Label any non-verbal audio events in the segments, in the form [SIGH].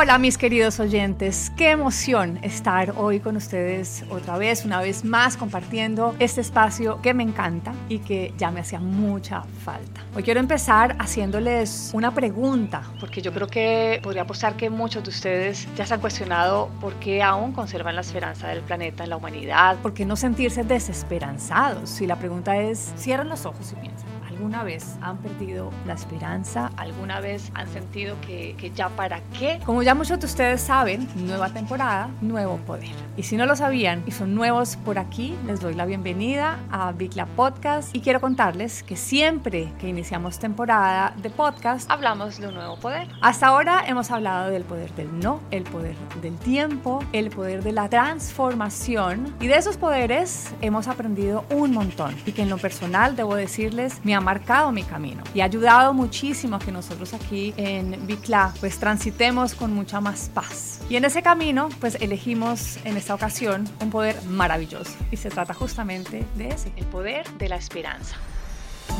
Hola mis queridos oyentes, qué emoción estar hoy con ustedes otra vez, una vez más compartiendo este espacio que me encanta y que ya me hacía mucha falta. Hoy quiero empezar haciéndoles una pregunta, porque yo creo que podría apostar que muchos de ustedes ya se han cuestionado por qué aún conservan la esperanza del planeta en la humanidad, por qué no sentirse desesperanzados. Si la pregunta es, cierran los ojos y piensan. ¿Alguna vez han perdido la esperanza? ¿Alguna vez han sentido que, que, ya para qué? Como ya muchos de ustedes saben, nueva temporada, nuevo poder. Y si no lo sabían y son nuevos por aquí, les doy la bienvenida a Bicla Podcast y quiero contarles que siempre que iniciamos temporada de podcast hablamos de un nuevo poder. Hasta ahora hemos hablado del poder del no, el poder del tiempo, el poder de la transformación y de esos poderes hemos aprendido un montón y que en lo personal debo decirles me ha marcado mi camino y ha ayudado muchísimo a que nosotros aquí en Bicla pues transitemos con mucha más paz. Y en ese camino pues elegimos en esta ocasión un poder maravilloso y se trata justamente de ese, el poder de la esperanza.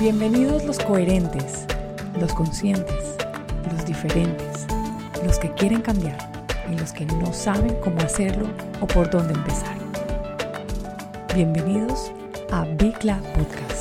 Bienvenidos los coherentes, los conscientes, los diferentes, los que quieren cambiar y los que no saben cómo hacerlo o por dónde empezar. Bienvenidos a Bicla Podcast.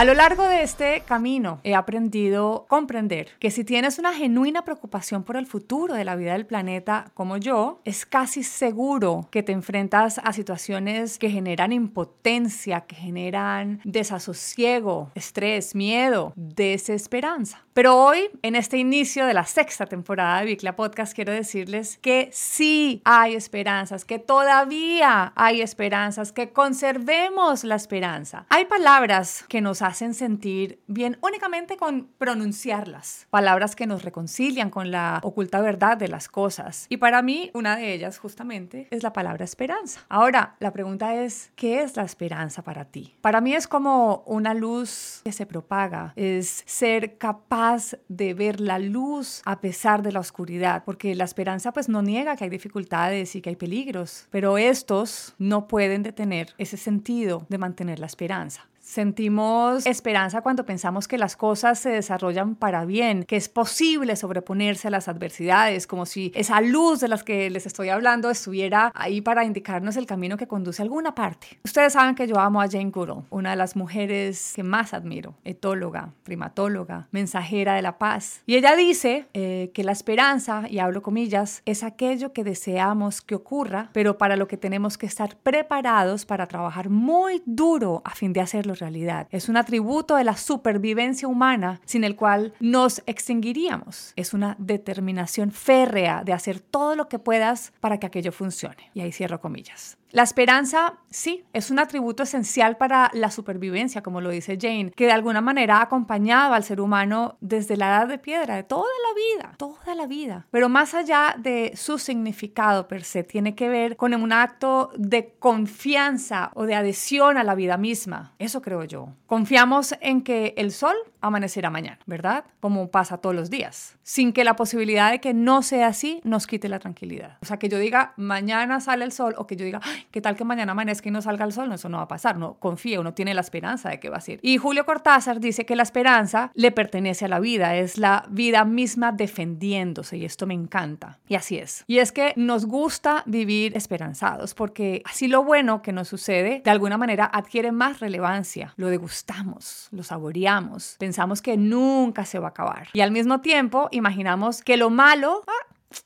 A lo largo de este camino he aprendido a comprender que si tienes una genuina preocupación por el futuro de la vida del planeta como yo, es casi seguro que te enfrentas a situaciones que generan impotencia, que generan desasosiego, estrés, miedo, desesperanza. Pero hoy, en este inicio de la sexta temporada de Bicla Podcast, quiero decirles que sí hay esperanzas, que todavía hay esperanzas, que conservemos la esperanza. Hay palabras que nos hacen sentir bien únicamente con pronunciarlas, palabras que nos reconcilian con la oculta verdad de las cosas. Y para mí, una de ellas justamente es la palabra esperanza. Ahora, la pregunta es, ¿qué es la esperanza para ti? Para mí es como una luz que se propaga, es ser capaz de ver la luz a pesar de la oscuridad, porque la esperanza pues no niega que hay dificultades y que hay peligros, pero estos no pueden detener ese sentido de mantener la esperanza. Sentimos esperanza cuando pensamos que las cosas se desarrollan para bien, que es posible sobreponerse a las adversidades, como si esa luz de las que les estoy hablando estuviera ahí para indicarnos el camino que conduce a alguna parte. Ustedes saben que yo amo a Jane Goodall, una de las mujeres que más admiro, etóloga, primatóloga, mensajera de la paz. Y ella dice eh, que la esperanza, y hablo comillas, es aquello que deseamos que ocurra, pero para lo que tenemos que estar preparados para trabajar muy duro a fin de hacerlo Es un atributo de la supervivencia humana sin el cual nos extinguiríamos. Es una determinación férrea de hacer todo lo que puedas para que aquello funcione. Y ahí cierro comillas. La esperanza, sí, es un atributo esencial para la supervivencia, como lo dice Jane, que de alguna manera acompañaba al ser humano desde la edad de piedra, toda la vida, toda la vida. Pero más allá de su significado per se, tiene que ver con un acto de confianza o de adhesión a la vida misma. Eso creo yo. Confiamos en que el sol amanecerá mañana, ¿verdad? Como pasa todos los días, sin que la posibilidad de que no sea así nos quite la tranquilidad. O sea, que yo diga, mañana sale el sol o que yo diga, ¿qué tal que mañana amanezca y no salga el sol? No, eso no va a pasar, no confía, uno tiene la esperanza de que va a ser. Y Julio Cortázar dice que la esperanza le pertenece a la vida, es la vida misma defendiéndose y esto me encanta. Y así es. Y es que nos gusta vivir esperanzados porque así lo bueno que nos sucede de alguna manera adquiere más relevancia, lo degustamos, lo saboreamos, que nunca se va a acabar. Y al mismo tiempo imaginamos que lo malo,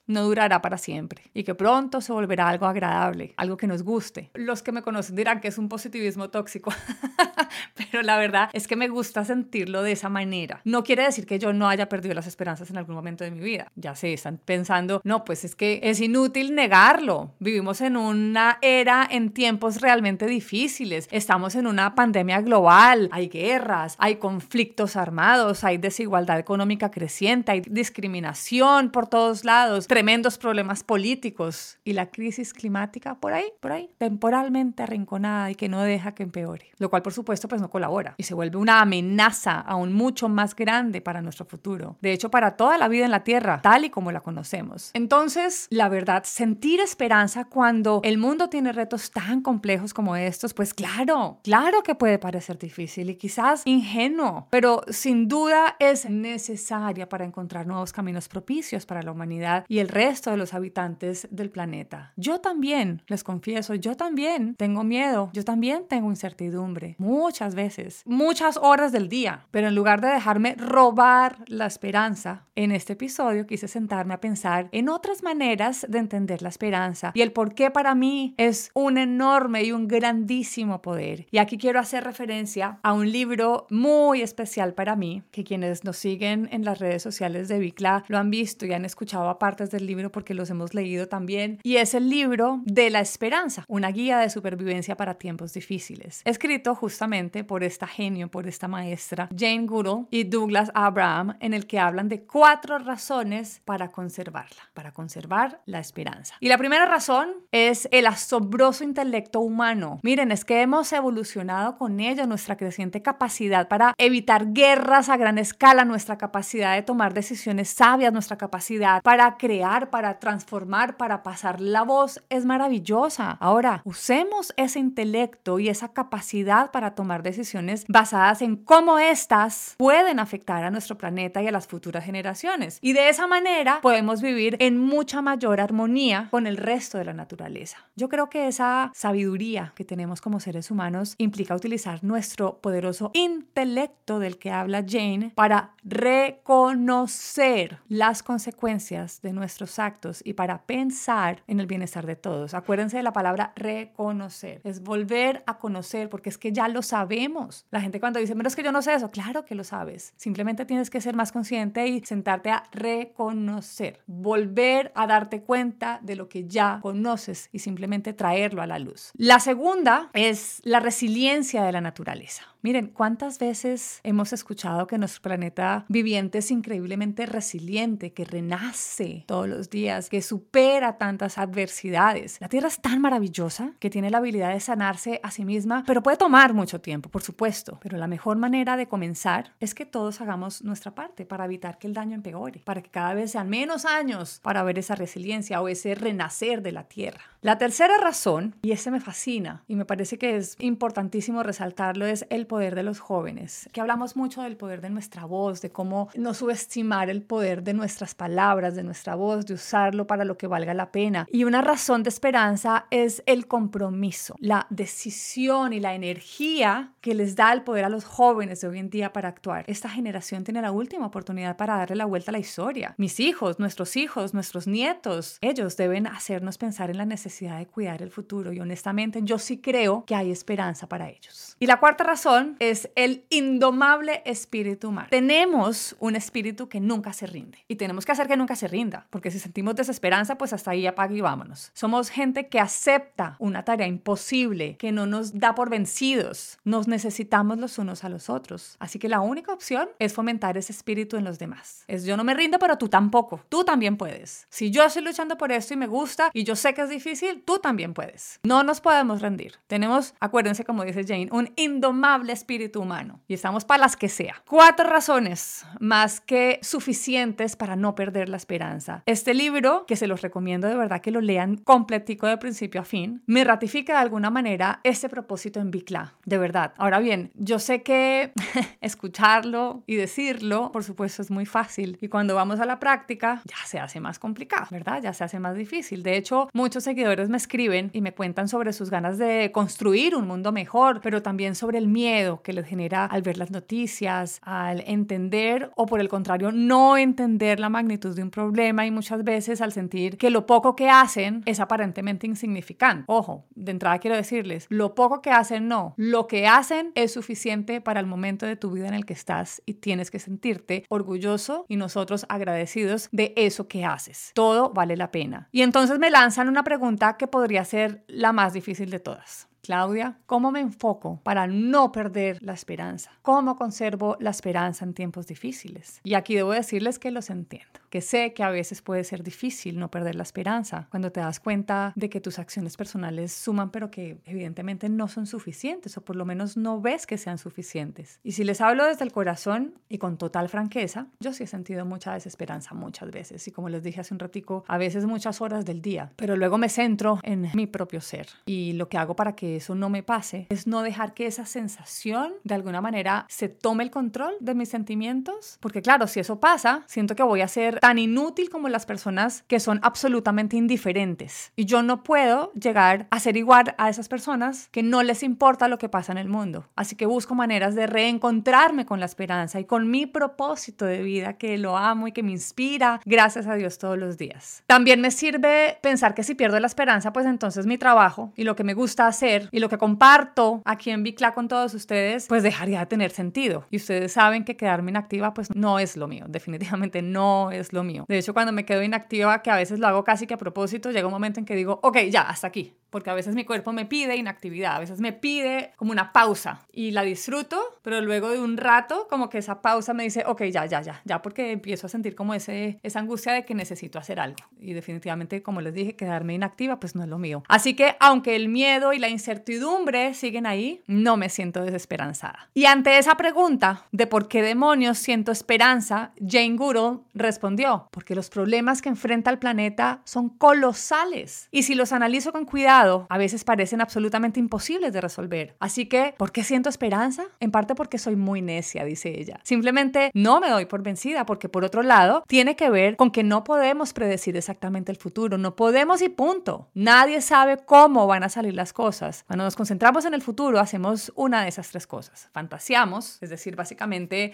no durará para siempre y que pronto se volverá algo agradable, algo que nos guste. Los que me conocen dirán que es un positivismo tóxico, [LAUGHS] pero la verdad es que me gusta sentirlo de esa manera. No quiere decir que yo no haya perdido las esperanzas en algún momento de mi vida. Ya sé, están pensando, no, pues es que es inútil negarlo. Vivimos en una era en tiempos realmente difíciles. Estamos en una pandemia global, hay guerras, hay conflictos armados, hay desigualdad económica creciente, hay discriminación por todos lados tremendos problemas políticos y la crisis climática por ahí, por ahí, temporalmente arrinconada y que no deja que empeore. Lo cual, por supuesto, pues no colabora y se vuelve una amenaza aún mucho más grande para nuestro futuro. De hecho, para toda la vida en la Tierra, tal y como la conocemos. Entonces, la verdad, sentir esperanza cuando el mundo tiene retos tan complejos como estos, pues claro, claro que puede parecer difícil y quizás ingenuo, pero sin duda es necesaria para encontrar nuevos caminos propicios para la humanidad y el resto de los habitantes del planeta. Yo también, les confieso, yo también tengo miedo, yo también tengo incertidumbre, muchas veces, muchas horas del día, pero en lugar de dejarme robar la esperanza, en este episodio quise sentarme a pensar en otras maneras de entender la esperanza y el por qué para mí es un enorme y un grandísimo poder. Y aquí quiero hacer referencia a un libro muy especial para mí, que quienes nos siguen en las redes sociales de Bicla lo han visto y han escuchado a del libro porque los hemos leído también, y es el libro de la esperanza, una guía de supervivencia para tiempos difíciles, escrito justamente por esta genio, por esta maestra, Jane Goodall y Douglas Abraham, en el que hablan de cuatro razones para conservarla, para conservar la esperanza. Y la primera razón es el asombroso intelecto humano. Miren, es que hemos evolucionado con ello nuestra creciente capacidad para evitar guerras a gran escala, nuestra capacidad de tomar decisiones sabias, nuestra capacidad para crear, para transformar, para pasar la voz es maravillosa. Ahora, usemos ese intelecto y esa capacidad para tomar decisiones basadas en cómo éstas pueden afectar a nuestro planeta y a las futuras generaciones. Y de esa manera podemos vivir en mucha mayor armonía con el resto de la naturaleza. Yo creo que esa sabiduría que tenemos como seres humanos implica utilizar nuestro poderoso intelecto del que habla Jane para reconocer las consecuencias de nuestros actos y para pensar en el bienestar de todos. Acuérdense de la palabra reconocer. Es volver a conocer porque es que ya lo sabemos. La gente cuando dice, pero es que yo no sé eso, claro que lo sabes. Simplemente tienes que ser más consciente y sentarte a reconocer, volver a darte cuenta de lo que ya conoces y simplemente traerlo a la luz. La segunda es la resiliencia de la naturaleza. Miren, ¿cuántas veces hemos escuchado que nuestro planeta viviente es increíblemente resiliente, que renace todos los días, que supera tantas adversidades? La Tierra es tan maravillosa que tiene la habilidad de sanarse a sí misma, pero puede tomar mucho tiempo, por supuesto. Pero la mejor manera de comenzar es que todos hagamos nuestra parte para evitar que el daño empeore, para que cada vez sean menos años para ver esa resiliencia o ese renacer de la Tierra. La tercera razón, y ese me fascina y me parece que es importantísimo resaltarlo, es el poder de los jóvenes, que hablamos mucho del poder de nuestra voz, de cómo no subestimar el poder de nuestras palabras, de nuestra voz, de usarlo para lo que valga la pena. Y una razón de esperanza es el compromiso, la decisión y la energía que les da el poder a los jóvenes de hoy en día para actuar. Esta generación tiene la última oportunidad para darle la vuelta a la historia. Mis hijos, nuestros hijos, nuestros nietos, ellos deben hacernos pensar en la necesidad de cuidar el futuro y honestamente yo sí creo que hay esperanza para ellos. Y la cuarta razón es el indomable espíritu humano. Tenemos un espíritu que nunca se rinde y tenemos que hacer que nunca se rinda, porque si sentimos desesperanza, pues hasta ahí apaga y vámonos. Somos gente que acepta una tarea imposible, que no nos da por vencidos. Nos necesitamos los unos a los otros. Así que la única opción es fomentar ese espíritu en los demás. Es yo no me rindo, pero tú tampoco. Tú también puedes. Si yo estoy luchando por esto y me gusta y yo sé que es difícil, tú también puedes. No nos podemos rendir. Tenemos, acuérdense como dice Jane, un indomable espíritu humano y estamos para las que sea. Cuatro razones más que suficientes para no perder la esperanza. Este libro, que se los recomiendo de verdad que lo lean completico de principio a fin, me ratifica de alguna manera ese propósito en Bicla, de verdad. Ahora bien, yo sé que [LAUGHS] escucharlo y decirlo, por supuesto, es muy fácil y cuando vamos a la práctica ya se hace más complicado, ¿verdad? Ya se hace más difícil. De hecho, muchos seguidores me escriben y me cuentan sobre sus ganas de construir un mundo mejor, pero también sobre el miedo que les genera al ver las noticias, al entender o por el contrario no entender la magnitud de un problema y muchas veces al sentir que lo poco que hacen es aparentemente insignificante. Ojo, de entrada quiero decirles, lo poco que hacen no, lo que hacen es suficiente para el momento de tu vida en el que estás y tienes que sentirte orgulloso y nosotros agradecidos de eso que haces. Todo vale la pena. Y entonces me lanzan una pregunta que podría ser la más difícil de todas. Claudia, ¿cómo me enfoco para no perder la esperanza? ¿Cómo conservo la esperanza en tiempos difíciles? Y aquí debo decirles que los entiendo porque sé que a veces puede ser difícil no perder la esperanza. Cuando te das cuenta de que tus acciones personales suman, pero que evidentemente no son suficientes o por lo menos no ves que sean suficientes. Y si les hablo desde el corazón y con total franqueza, yo sí he sentido mucha desesperanza muchas veces. Y como les dije hace un ratico, a veces muchas horas del día, pero luego me centro en mi propio ser. Y lo que hago para que eso no me pase es no dejar que esa sensación de alguna manera se tome el control de mis sentimientos, porque claro, si eso pasa, siento que voy a ser tan inútil como las personas que son absolutamente indiferentes y yo no puedo llegar a ser igual a esas personas que no les importa lo que pasa en el mundo. Así que busco maneras de reencontrarme con la esperanza y con mi propósito de vida que lo amo y que me inspira, gracias a Dios todos los días. También me sirve pensar que si pierdo la esperanza, pues entonces mi trabajo y lo que me gusta hacer y lo que comparto aquí en Bicla con todos ustedes, pues dejaría de tener sentido. Y ustedes saben que quedarme inactiva, pues no es lo mío, definitivamente no es lo mío. De hecho, cuando me quedo inactiva, que a veces lo hago casi que a propósito, llega un momento en que digo, ok, ya, hasta aquí, porque a veces mi cuerpo me pide inactividad, a veces me pide como una pausa y la disfruto, pero luego de un rato como que esa pausa me dice, ok, ya, ya, ya, ya, porque empiezo a sentir como ese, esa angustia de que necesito hacer algo. Y definitivamente, como les dije, quedarme inactiva pues no es lo mío. Así que aunque el miedo y la incertidumbre siguen ahí, no me siento desesperanzada. Y ante esa pregunta de por qué demonios siento esperanza, Jane Goodall respondió, porque los problemas que enfrenta el planeta son colosales y si los analizo con cuidado, a veces parecen absolutamente imposibles de resolver. Así que, ¿por qué siento esperanza? En parte porque soy muy necia, dice ella. Simplemente no me doy por vencida porque por otro lado, tiene que ver con que no podemos predecir exactamente el futuro, no podemos y punto. Nadie sabe cómo van a salir las cosas. Cuando nos concentramos en el futuro, hacemos una de esas tres cosas. Fantaseamos, es decir, básicamente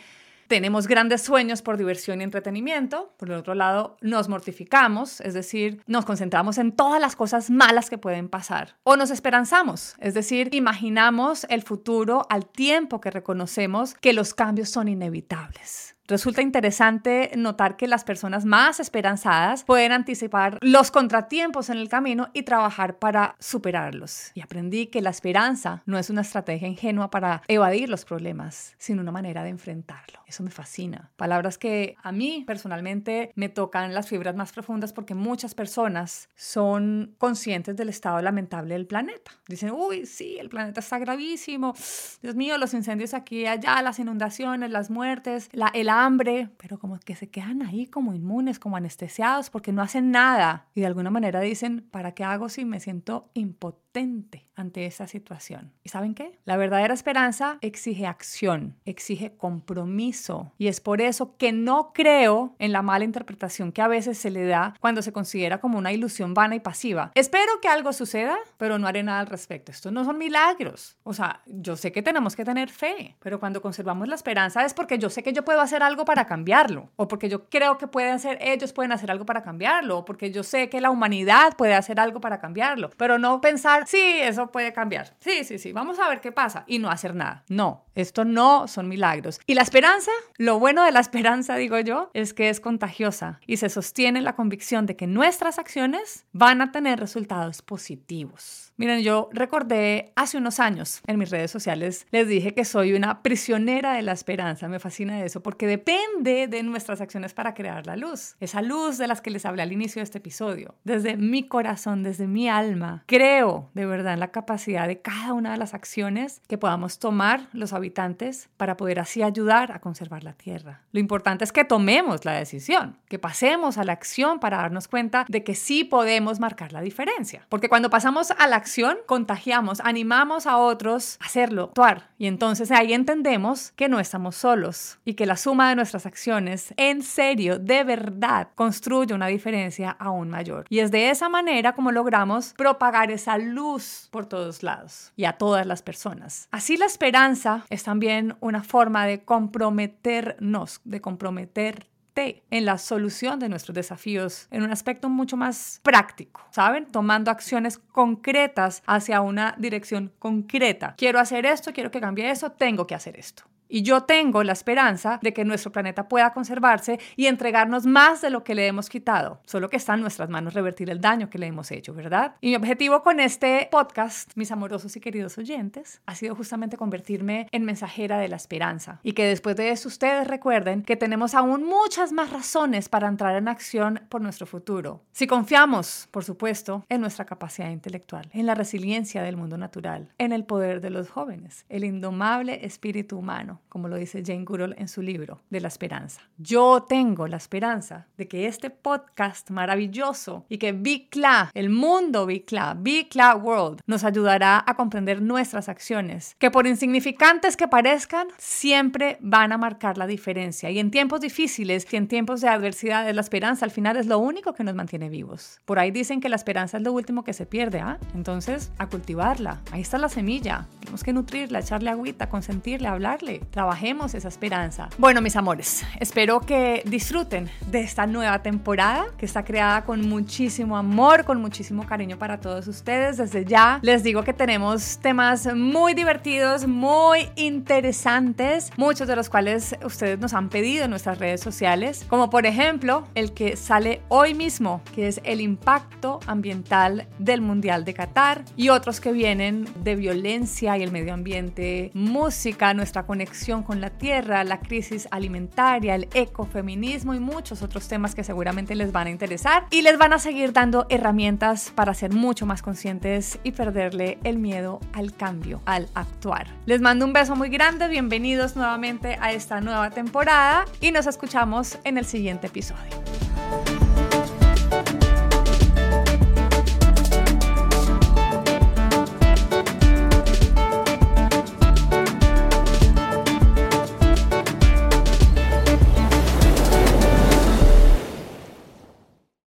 tenemos grandes sueños por diversión y entretenimiento. Por el otro lado, nos mortificamos, es decir, nos concentramos en todas las cosas malas que pueden pasar. O nos esperanzamos, es decir, imaginamos el futuro al tiempo que reconocemos que los cambios son inevitables. Resulta interesante notar que las personas más esperanzadas pueden anticipar los contratiempos en el camino y trabajar para superarlos. Y aprendí que la esperanza no es una estrategia ingenua para evadir los problemas, sino una manera de enfrentarlo. Eso me fascina. Palabras que a mí personalmente me tocan las fibras más profundas porque muchas personas son conscientes del estado lamentable del planeta. Dicen, uy, sí, el planeta está gravísimo. Dios mío, los incendios aquí y allá, las inundaciones, las muertes, la, el hambre, pero como que se quedan ahí como inmunes, como anestesiados, porque no hacen nada. Y de alguna manera dicen, ¿para qué hago si me siento impotente ante esa situación? ¿Y saben qué? La verdadera esperanza exige acción, exige compromiso. Y es por eso que no creo en la mala interpretación que a veces se le da cuando se considera como una ilusión vana y pasiva. Espero que algo suceda, pero no haré nada al respecto. Estos no son milagros. O sea, yo sé que tenemos que tener fe, pero cuando conservamos la esperanza es porque yo sé que yo puedo hacer algo para cambiarlo, o porque yo creo que pueden hacer, ellos pueden hacer algo para cambiarlo, o porque yo sé que la humanidad puede hacer algo para cambiarlo, pero no pensar, sí, eso puede cambiar, sí, sí, sí, vamos a ver qué pasa y no hacer nada. No, esto no son milagros. Y la esperanza, lo bueno de la [LAUGHS] esperanza, digo yo, es que es contagiosa y se sostiene la convicción de que nuestras acciones van a tener resultados positivos. Miren, yo recordé hace unos años en mis redes sociales, les dije que soy una prisionera de la esperanza. Me fascina eso porque depende de nuestras acciones para crear la luz. Esa luz de las que les hablé al inicio de este episodio. Desde mi corazón, desde mi alma, creo de verdad en la capacidad de cada una de las acciones que podamos tomar los habitantes para poder así ayudar a conservar la tierra. Lo importante es que tomemos la decisión, que pasemos a la acción para darnos cuenta de que sí podemos marcar la diferencia. Porque cuando pasamos a la contagiamos, animamos a otros a hacerlo, actuar. Y entonces ahí entendemos que no estamos solos y que la suma de nuestras acciones en serio, de verdad, construye una diferencia aún mayor. Y es de esa manera como logramos propagar esa luz por todos lados y a todas las personas. Así la esperanza es también una forma de comprometernos, de comprometer en la solución de nuestros desafíos en un aspecto mucho más práctico, ¿saben? Tomando acciones concretas hacia una dirección concreta. Quiero hacer esto, quiero que cambie eso, tengo que hacer esto. Y yo tengo la esperanza de que nuestro planeta pueda conservarse y entregarnos más de lo que le hemos quitado. Solo que está en nuestras manos revertir el daño que le hemos hecho, ¿verdad? Y mi objetivo con este podcast, mis amorosos y queridos oyentes, ha sido justamente convertirme en mensajera de la esperanza. Y que después de eso ustedes recuerden que tenemos aún muchas más razones para entrar en acción por nuestro futuro. Si confiamos, por supuesto, en nuestra capacidad intelectual, en la resiliencia del mundo natural, en el poder de los jóvenes, el indomable espíritu humano, como lo dice Jane Goodall en su libro de la esperanza. Yo tengo la esperanza de que este podcast maravilloso y que Bicla, el mundo Bicla, Bicla World, nos ayudará a comprender nuestras acciones, que por insignificantes que parezcan, siempre van a marcar la diferencia. Y en tiempos difíciles y en tiempos de adversidad, la esperanza al final es lo único que nos mantiene vivos. Por ahí dicen que la esperanza es lo último que se pierde, ¿ah? Entonces, a cultivarla. Ahí está la semilla. Tenemos que nutrirla, echarle agüita, consentirle, hablarle. Trabajemos esa esperanza. Bueno, mis amores, espero que disfruten de esta nueva temporada que está creada con muchísimo amor, con muchísimo cariño para todos ustedes. Desde ya les digo que tenemos temas muy divertidos, muy interesantes, muchos de los cuales ustedes nos han pedido en nuestras redes sociales, como por ejemplo el que sale hoy mismo, que es el impacto ambiental del Mundial de Qatar, y otros que vienen de violencia y el medio ambiente, música, nuestra con la tierra, la crisis alimentaria, el ecofeminismo y muchos otros temas que seguramente les van a interesar y les van a seguir dando herramientas para ser mucho más conscientes y perderle el miedo al cambio, al actuar. Les mando un beso muy grande, bienvenidos nuevamente a esta nueva temporada y nos escuchamos en el siguiente episodio.